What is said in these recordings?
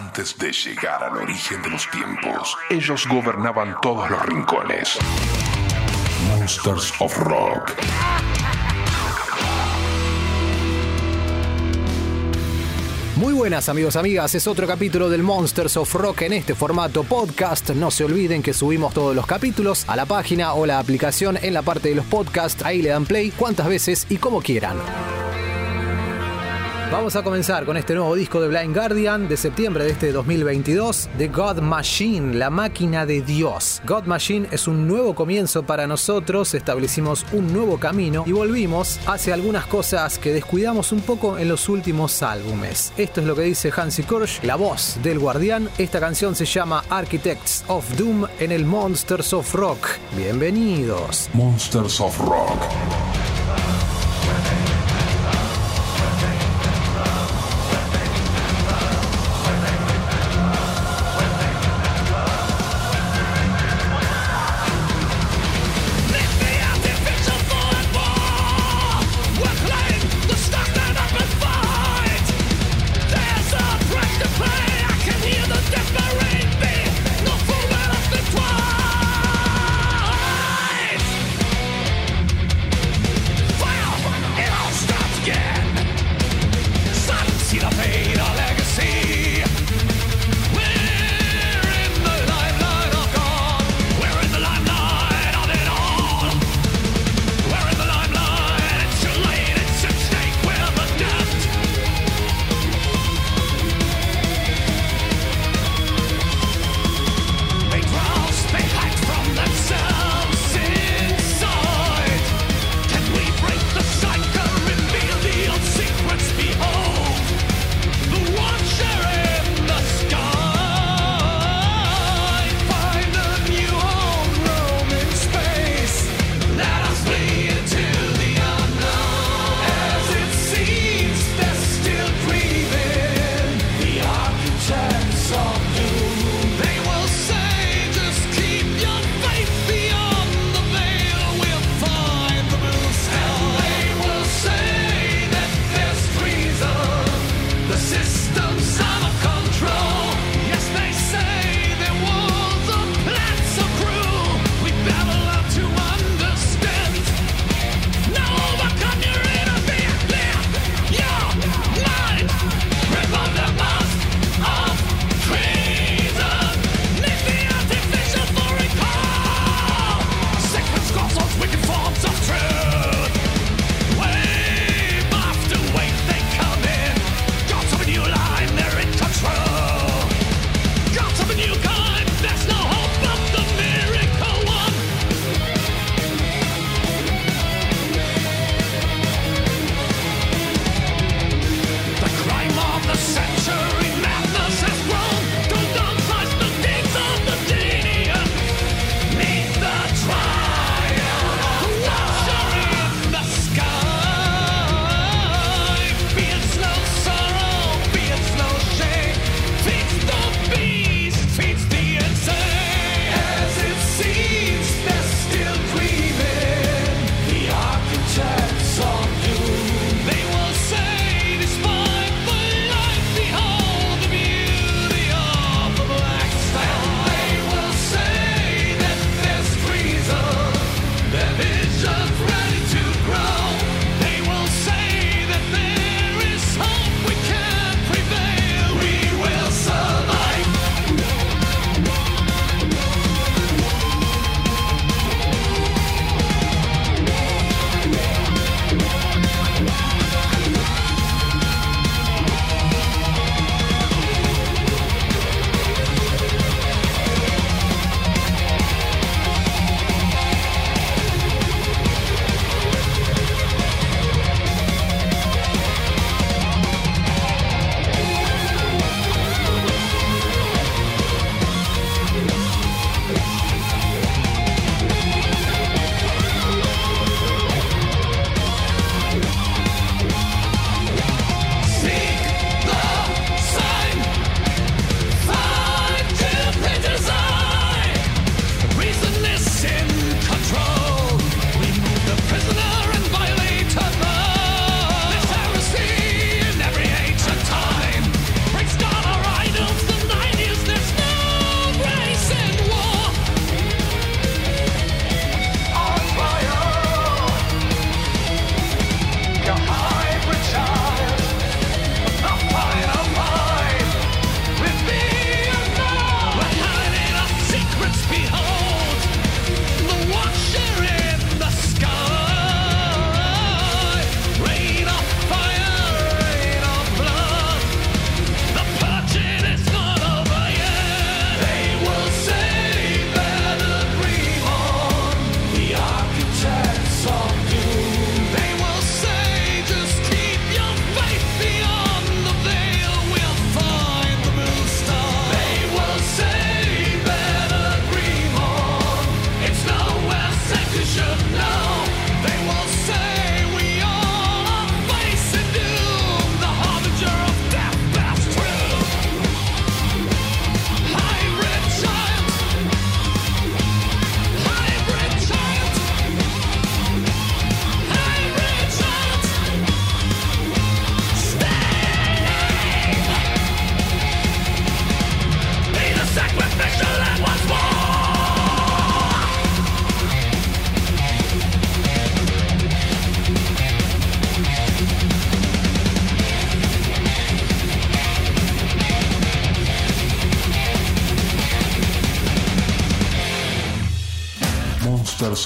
Antes de llegar al origen de los tiempos, ellos gobernaban todos los rincones. Monsters of Rock. Muy buenas amigos, amigas, es otro capítulo del Monsters of Rock en este formato podcast. No se olviden que subimos todos los capítulos a la página o la aplicación en la parte de los podcasts. Ahí le dan play cuantas veces y como quieran. Vamos a comenzar con este nuevo disco de Blind Guardian de septiembre de este 2022, The God Machine, la máquina de Dios. God Machine es un nuevo comienzo para nosotros, establecimos un nuevo camino y volvimos hacia algunas cosas que descuidamos un poco en los últimos álbumes. Esto es lo que dice Hansi Kirsch, la voz del guardián. Esta canción se llama Architects of Doom en el Monsters of Rock. Bienvenidos. Monsters of Rock.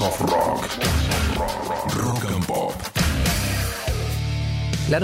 Monsters of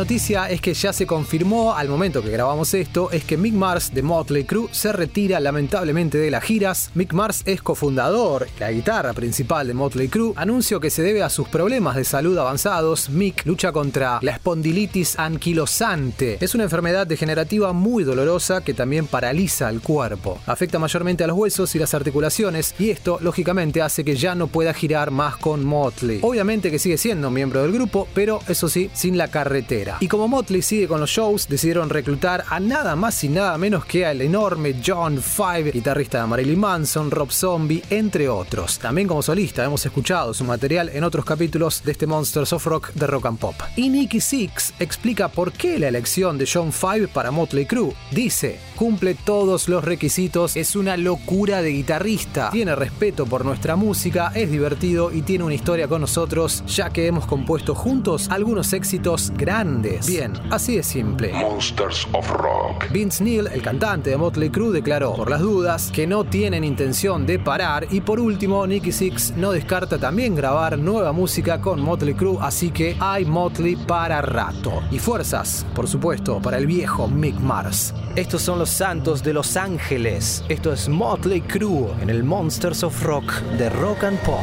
noticia es que ya se confirmó al momento que grabamos esto, es que Mick Mars de Motley Crue se retira lamentablemente de las giras. Mick Mars es cofundador, la guitarra principal de Motley Crue, anuncio que se debe a sus problemas de salud avanzados. Mick lucha contra la espondilitis anquilosante. Es una enfermedad degenerativa muy dolorosa que también paraliza el cuerpo. Afecta mayormente a los huesos y las articulaciones y esto lógicamente hace que ya no pueda girar más con Motley. Obviamente que sigue siendo miembro del grupo, pero eso sí, sin la carretera y como Motley sigue con los shows, decidieron reclutar a nada más y nada menos que al enorme John Five, guitarrista de Marilyn Manson, Rob Zombie, entre otros. También como solista hemos escuchado su material en otros capítulos de este Monsters of Rock de Rock and Pop. Y Nicky Six explica por qué la elección de John Five para Motley Crue. Dice, cumple todos los requisitos, es una locura de guitarrista, tiene respeto por nuestra música, es divertido y tiene una historia con nosotros, ya que hemos compuesto juntos algunos éxitos grandes Bien, así de simple. Monsters of Rock. Vince Neil, el cantante de Motley Crue, declaró, por las dudas, que no tienen intención de parar. Y por último, Nicky Six no descarta también grabar nueva música con Motley Crue, así que hay Motley para rato. Y fuerzas, por supuesto, para el viejo Mick Mars. Estos son los santos de Los Ángeles. Esto es Motley Crue en el Monsters of Rock de Rock and Pop.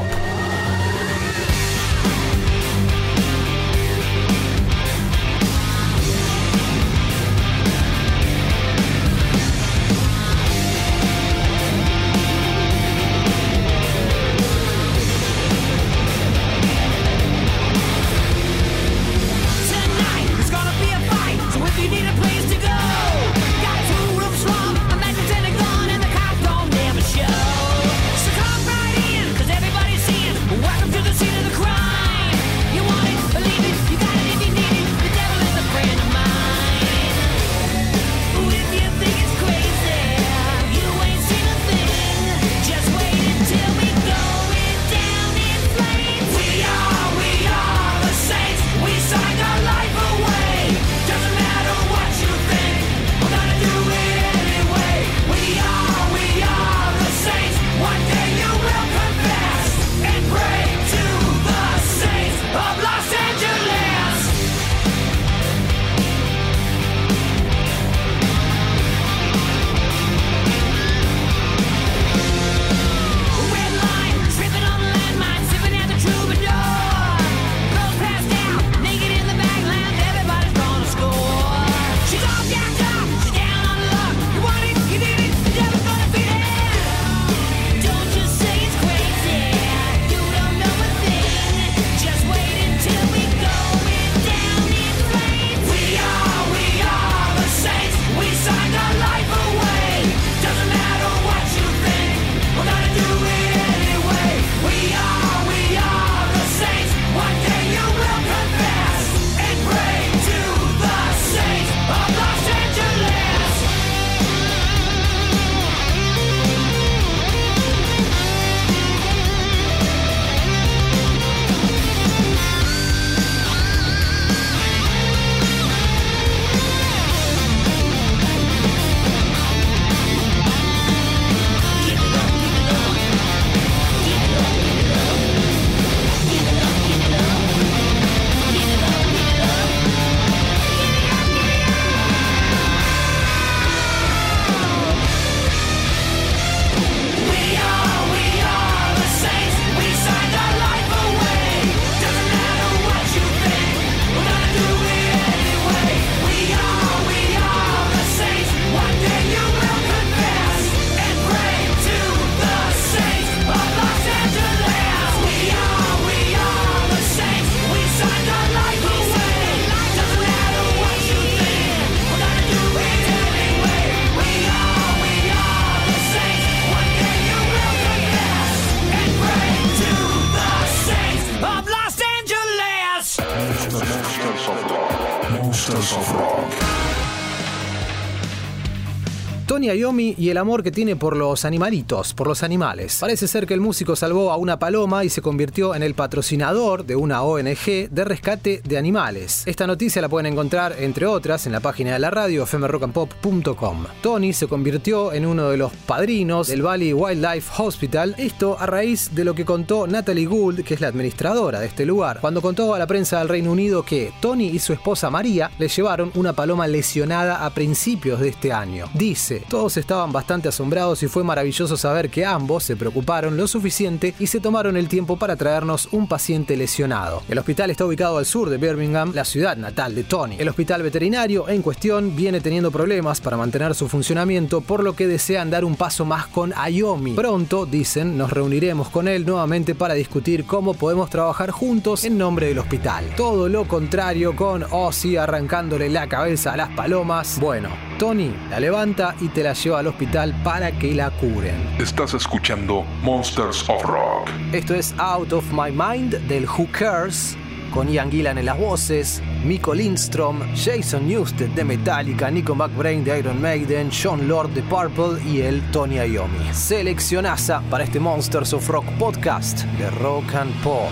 Iommi y el amor que tiene por los animalitos, por los animales. Parece ser que el músico salvó a una paloma y se convirtió en el patrocinador de una ONG de rescate de animales. Esta noticia la pueden encontrar, entre otras, en la página de la radio fmrockandpop.com. Tony se convirtió en uno de los padrinos del Valley Wildlife Hospital, esto a raíz de lo que contó Natalie Gould, que es la administradora de este lugar, cuando contó a la prensa del Reino Unido que Tony y su esposa María le llevaron una paloma lesionada a principios de este año. Dice, todos estaban bastante asombrados y fue maravilloso saber que ambos se preocuparon lo suficiente y se tomaron el tiempo para traernos un paciente lesionado. El hospital está ubicado al sur de Birmingham, la ciudad natal de Tony. El hospital veterinario en cuestión viene teniendo problemas para mantener su funcionamiento, por lo que desean dar un paso más con Ayomi. Pronto, dicen, nos reuniremos con él nuevamente para discutir cómo podemos trabajar juntos en nombre del hospital. Todo lo contrario con Ozzy arrancándole la cabeza a las palomas. Bueno, Tony la levanta y te la lleva al hospital para que la curen. Estás escuchando Monsters of Rock. Esto es Out of My Mind del Who Cares con Ian Gillan en las voces, Miko Lindstrom, Jason Newsted de Metallica, Nico McBrain de Iron Maiden, John Lord de Purple y el Tony Iommi. Seleccionaza para este Monsters of Rock podcast de Rock and Pop.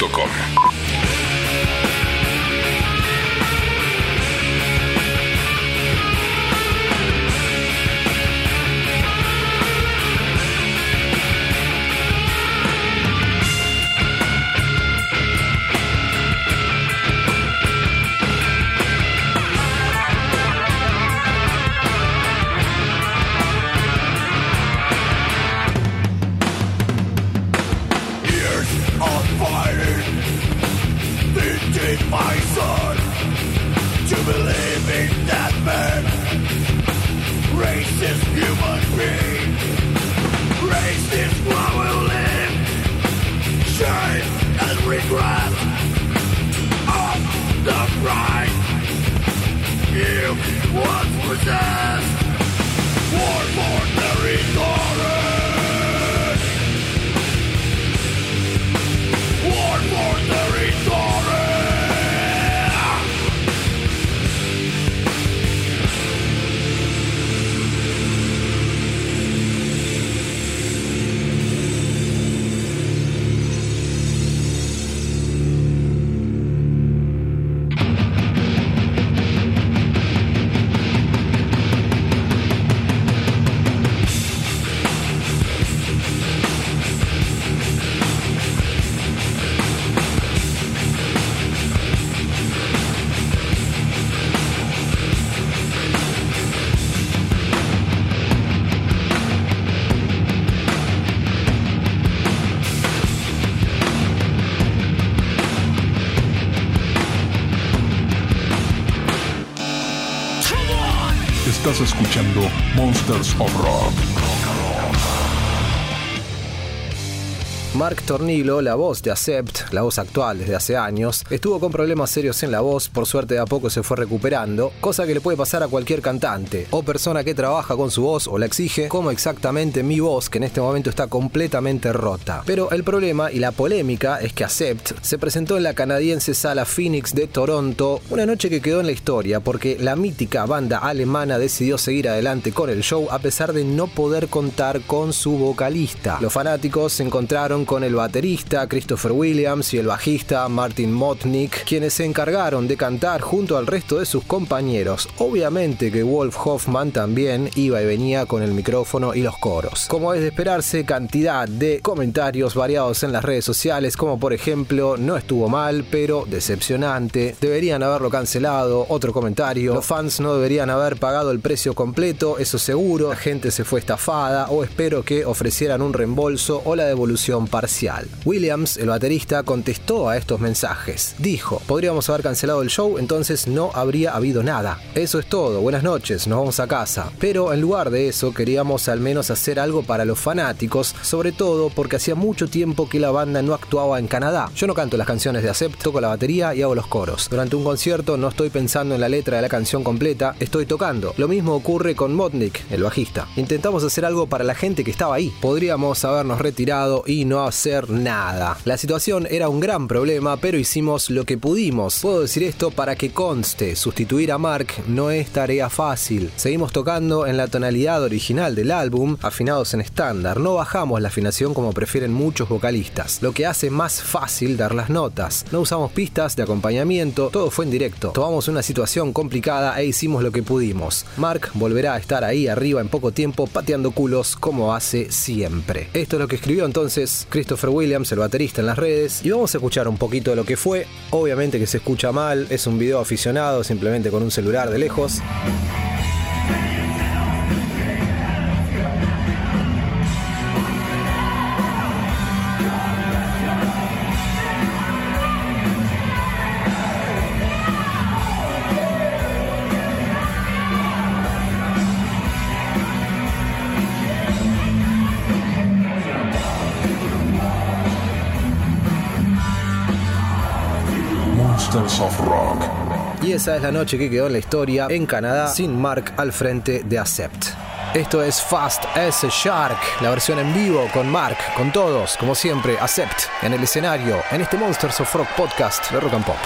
fmrockandpop.com. Monsters of Rock. Mark Tornillo, la voz de Accept, la voz actual desde hace años, estuvo con problemas serios en la voz, por suerte de a poco se fue recuperando, cosa que le puede pasar a cualquier cantante o persona que trabaja con su voz o la exige, como exactamente mi voz, que en este momento está completamente rota. Pero el problema y la polémica es que Accept se presentó en la canadiense sala Phoenix de Toronto, una noche que quedó en la historia porque la mítica banda alemana decidió seguir adelante con el show a pesar de no poder contar con su vocalista. Los fanáticos se encontraron con el baterista Christopher Williams y el bajista Martin Motnik, quienes se encargaron de cantar junto al resto de sus compañeros. Obviamente que Wolf Hoffman también iba y venía con el micrófono y los coros. Como es de esperarse, cantidad de comentarios variados en las redes sociales, como por ejemplo, no estuvo mal, pero decepcionante, deberían haberlo cancelado, otro comentario, los fans no deberían haber pagado el precio completo, eso seguro, la gente se fue estafada o espero que ofrecieran un reembolso o la devolución Williams, el baterista, contestó a estos mensajes. Dijo, podríamos haber cancelado el show, entonces no habría habido nada. Eso es todo, buenas noches, nos vamos a casa. Pero en lugar de eso queríamos al menos hacer algo para los fanáticos, sobre todo porque hacía mucho tiempo que la banda no actuaba en Canadá. Yo no canto las canciones de Acept, toco la batería y hago los coros. Durante un concierto no estoy pensando en la letra de la canción completa, estoy tocando. Lo mismo ocurre con Motnik, el bajista. Intentamos hacer algo para la gente que estaba ahí. Podríamos habernos retirado y no hacer nada. La situación era un gran problema, pero hicimos lo que pudimos. Puedo decir esto para que conste, sustituir a Mark no es tarea fácil. Seguimos tocando en la tonalidad original del álbum, afinados en estándar. No bajamos la afinación como prefieren muchos vocalistas, lo que hace más fácil dar las notas. No usamos pistas de acompañamiento, todo fue en directo. Tomamos una situación complicada e hicimos lo que pudimos. Mark volverá a estar ahí arriba en poco tiempo pateando culos como hace siempre. Esto es lo que escribió entonces Christopher Williams, el baterista en las redes, y vamos a escuchar un poquito de lo que fue. Obviamente que se escucha mal, es un video aficionado simplemente con un celular de lejos. Y esa es la noche que quedó en la historia en Canadá sin Mark al frente de Accept. Esto es Fast as a Shark, la versión en vivo con Mark, con todos, como siempre, Accept en el escenario, en este Monsters of Rock podcast de Rock and Pop.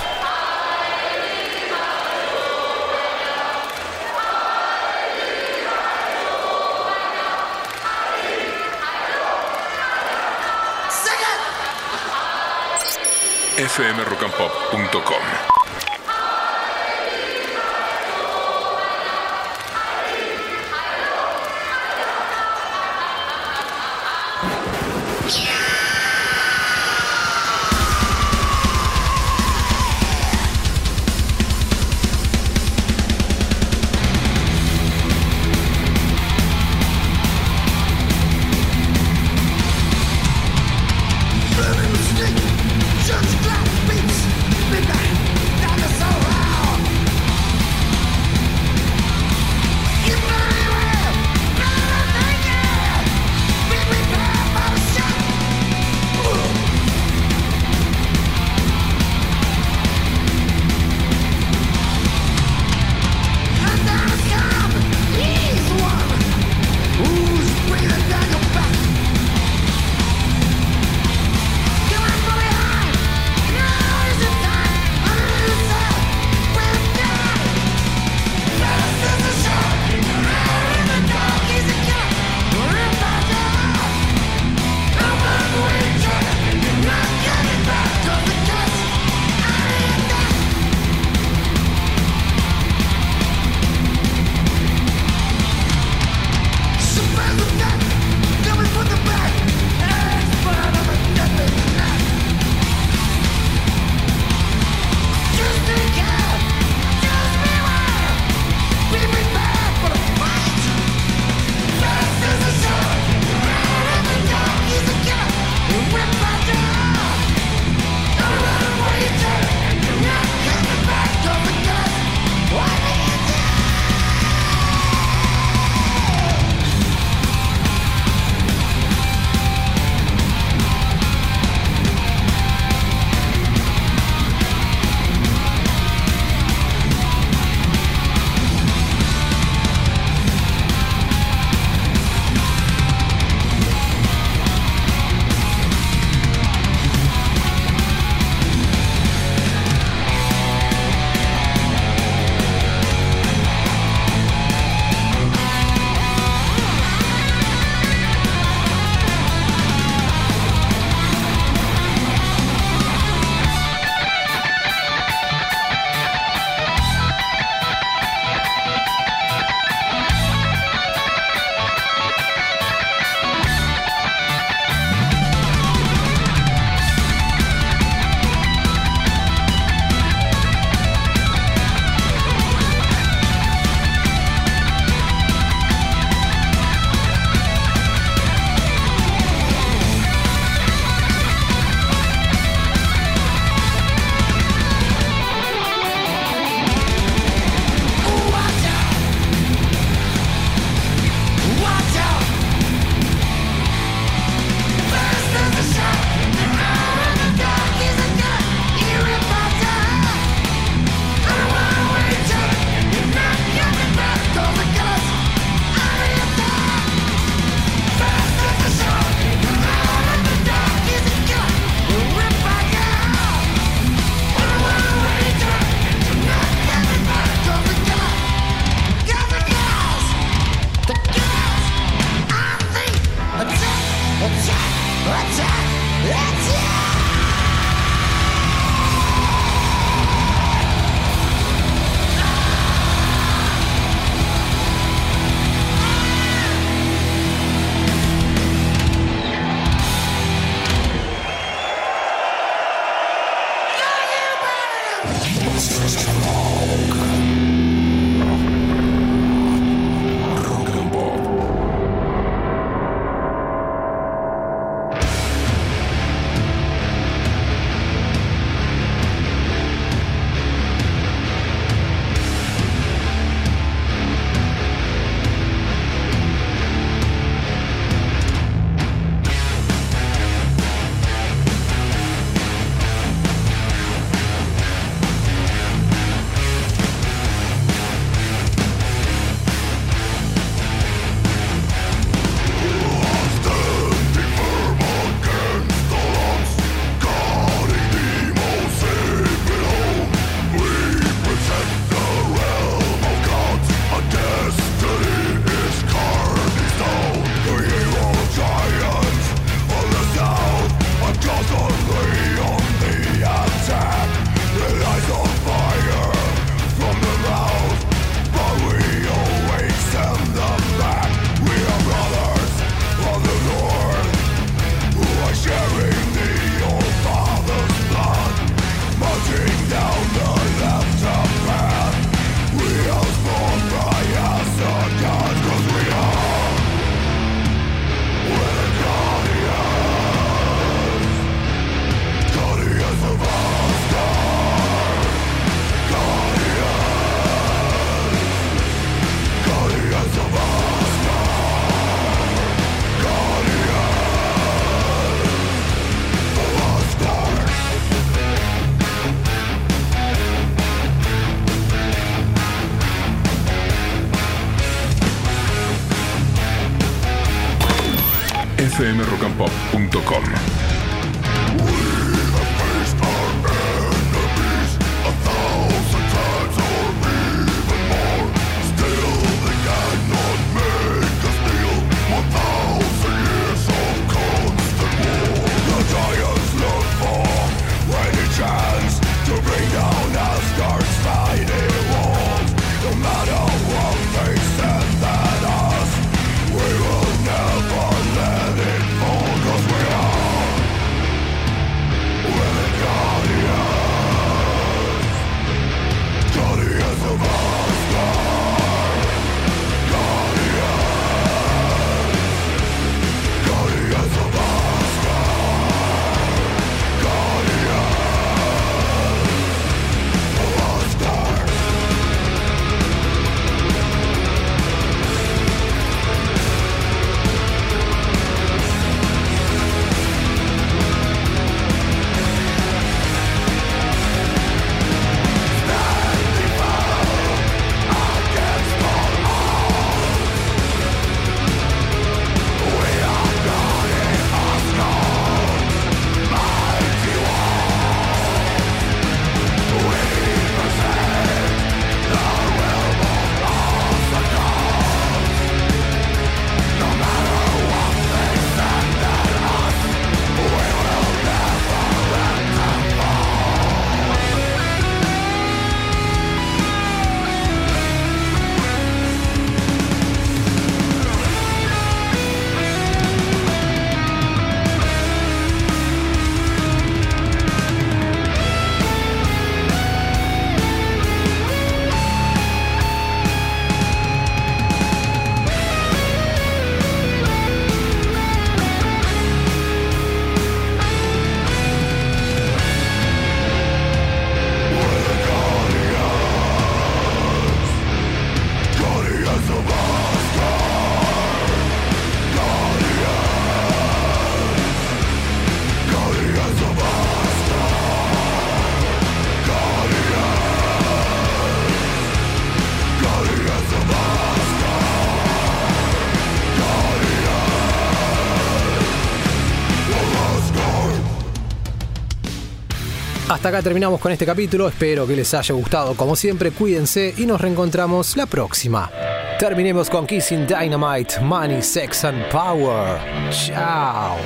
Hasta acá terminamos con este capítulo, espero que les haya gustado. Como siempre, cuídense y nos reencontramos la próxima. Terminemos con Kissing Dynamite, Money, Sex and Power. Chao.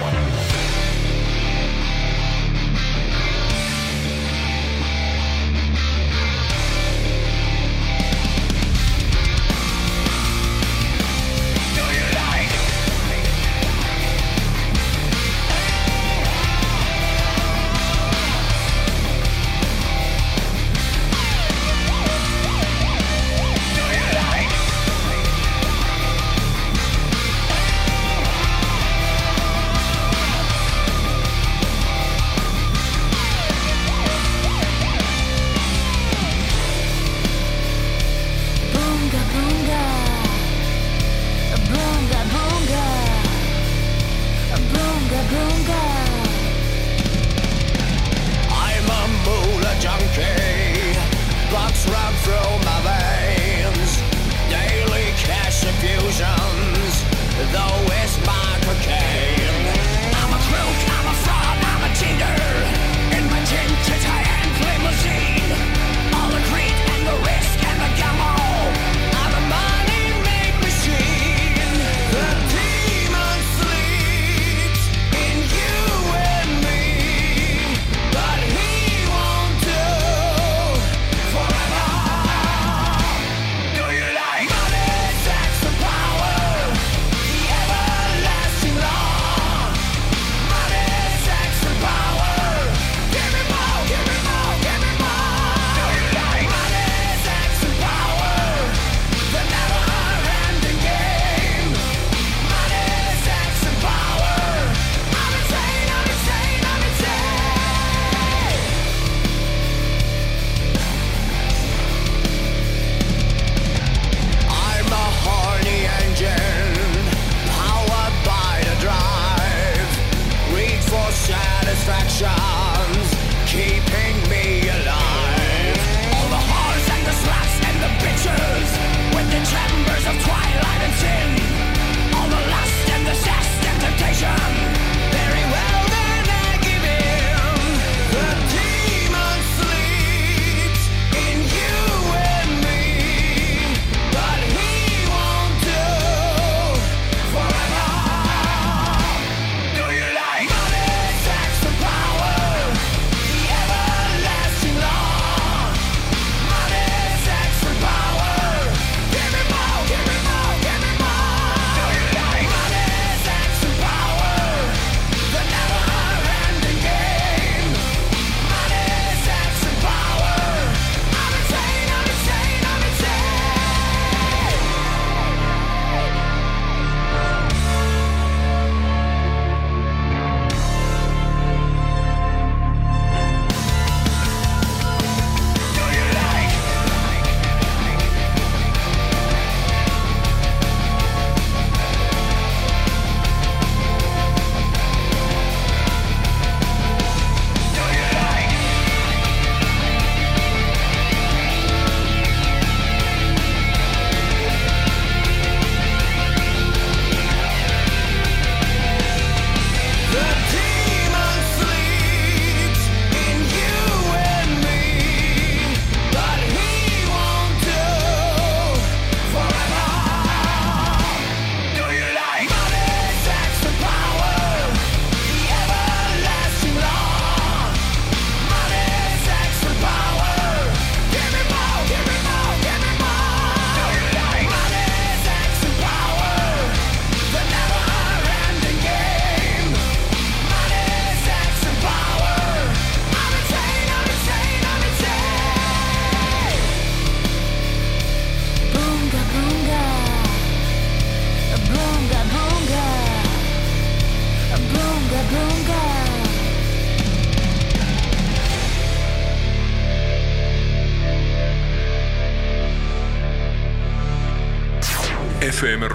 fmrockandpop.com